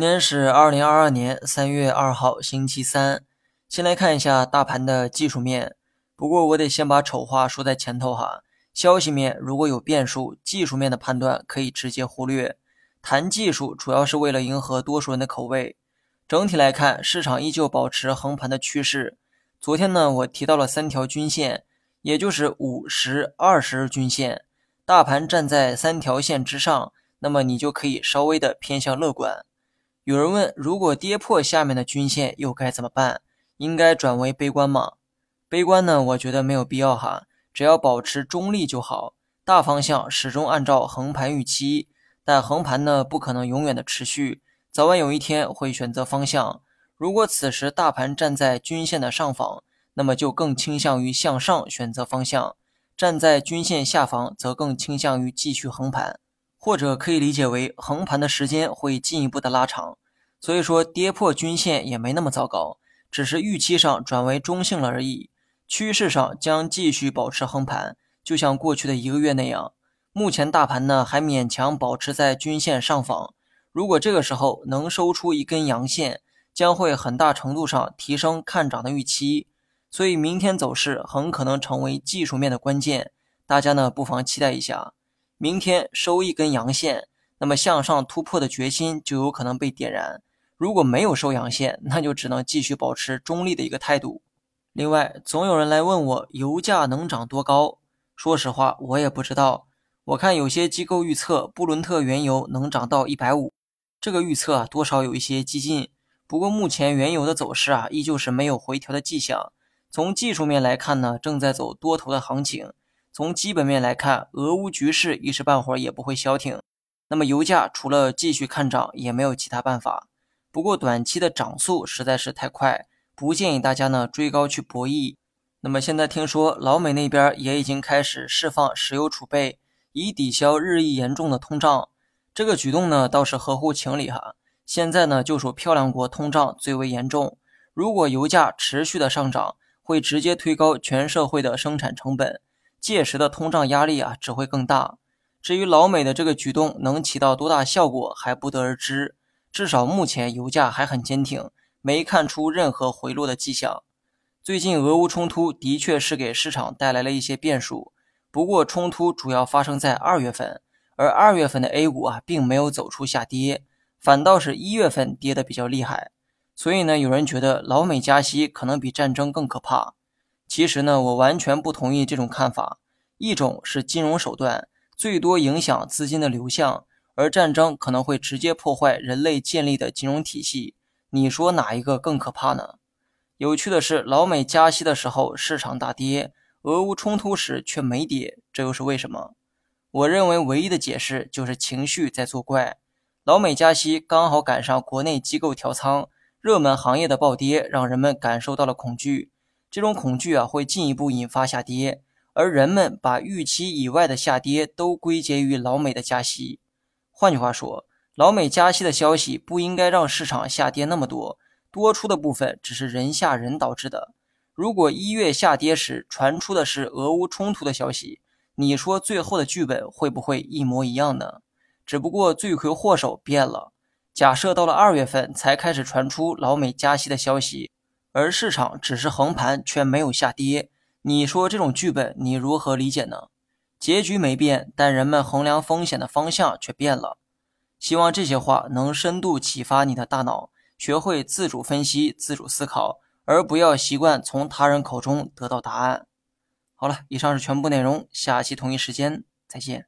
今天是二零二二年三月二号，星期三。先来看一下大盘的技术面。不过我得先把丑话说在前头哈。消息面如果有变数，技术面的判断可以直接忽略。谈技术主要是为了迎合多数人的口味。整体来看，市场依旧保持横盘的趋势。昨天呢，我提到了三条均线，也就是五十、二十日均线。大盘站在三条线之上，那么你就可以稍微的偏向乐观。有人问，如果跌破下面的均线又该怎么办？应该转为悲观吗？悲观呢？我觉得没有必要哈，只要保持中立就好。大方向始终按照横盘预期，但横盘呢不可能永远的持续，早晚有一天会选择方向。如果此时大盘站在均线的上方，那么就更倾向于向上选择方向；站在均线下方，则更倾向于继续横盘。或者可以理解为横盘的时间会进一步的拉长，所以说跌破均线也没那么糟糕，只是预期上转为中性了而已。趋势上将继续保持横盘，就像过去的一个月那样。目前大盘呢还勉强保持在均线上方，如果这个时候能收出一根阳线，将会很大程度上提升看涨的预期。所以明天走势很可能成为技术面的关键，大家呢不妨期待一下。明天收一根阳线，那么向上突破的决心就有可能被点燃。如果没有收阳线，那就只能继续保持中立的一个态度。另外，总有人来问我油价能涨多高？说实话，我也不知道。我看有些机构预测布伦特原油能涨到一百五，这个预测啊多少有一些激进。不过目前原油的走势啊依旧是没有回调的迹象。从技术面来看呢，正在走多头的行情。从基本面来看，俄乌局势一时半会儿也不会消停，那么油价除了继续看涨，也没有其他办法。不过短期的涨速实在是太快，不建议大家呢追高去博弈。那么现在听说老美那边也已经开始释放石油储备，以抵消日益严重的通胀。这个举动呢倒是合乎情理哈。现在呢就属漂亮国通胀最为严重，如果油价持续的上涨，会直接推高全社会的生产成本。届时的通胀压力啊只会更大。至于老美的这个举动能起到多大效果还不得而知。至少目前油价还很坚挺，没看出任何回落的迹象。最近俄乌冲突的确是给市场带来了一些变数，不过冲突主要发生在二月份，而二月份的 A 股啊并没有走出下跌，反倒是一月份跌的比较厉害。所以呢，有人觉得老美加息可能比战争更可怕。其实呢，我完全不同意这种看法。一种是金融手段，最多影响资金的流向，而战争可能会直接破坏人类建立的金融体系。你说哪一个更可怕呢？有趣的是，老美加息的时候市场大跌，俄乌冲突时却没跌，这又是为什么？我认为唯一的解释就是情绪在作怪。老美加息刚好赶上国内机构调仓，热门行业的暴跌让人们感受到了恐惧。这种恐惧啊，会进一步引发下跌，而人们把预期以外的下跌都归结于老美的加息。换句话说，老美加息的消息不应该让市场下跌那么多，多出的部分只是人吓人导致的。如果一月下跌时传出的是俄乌冲突的消息，你说最后的剧本会不会一模一样呢？只不过罪魁祸首变了。假设到了二月份才开始传出老美加息的消息。而市场只是横盘，却没有下跌。你说这种剧本你如何理解呢？结局没变，但人们衡量风险的方向却变了。希望这些话能深度启发你的大脑，学会自主分析、自主思考，而不要习惯从他人口中得到答案。好了，以上是全部内容，下期同一时间再见。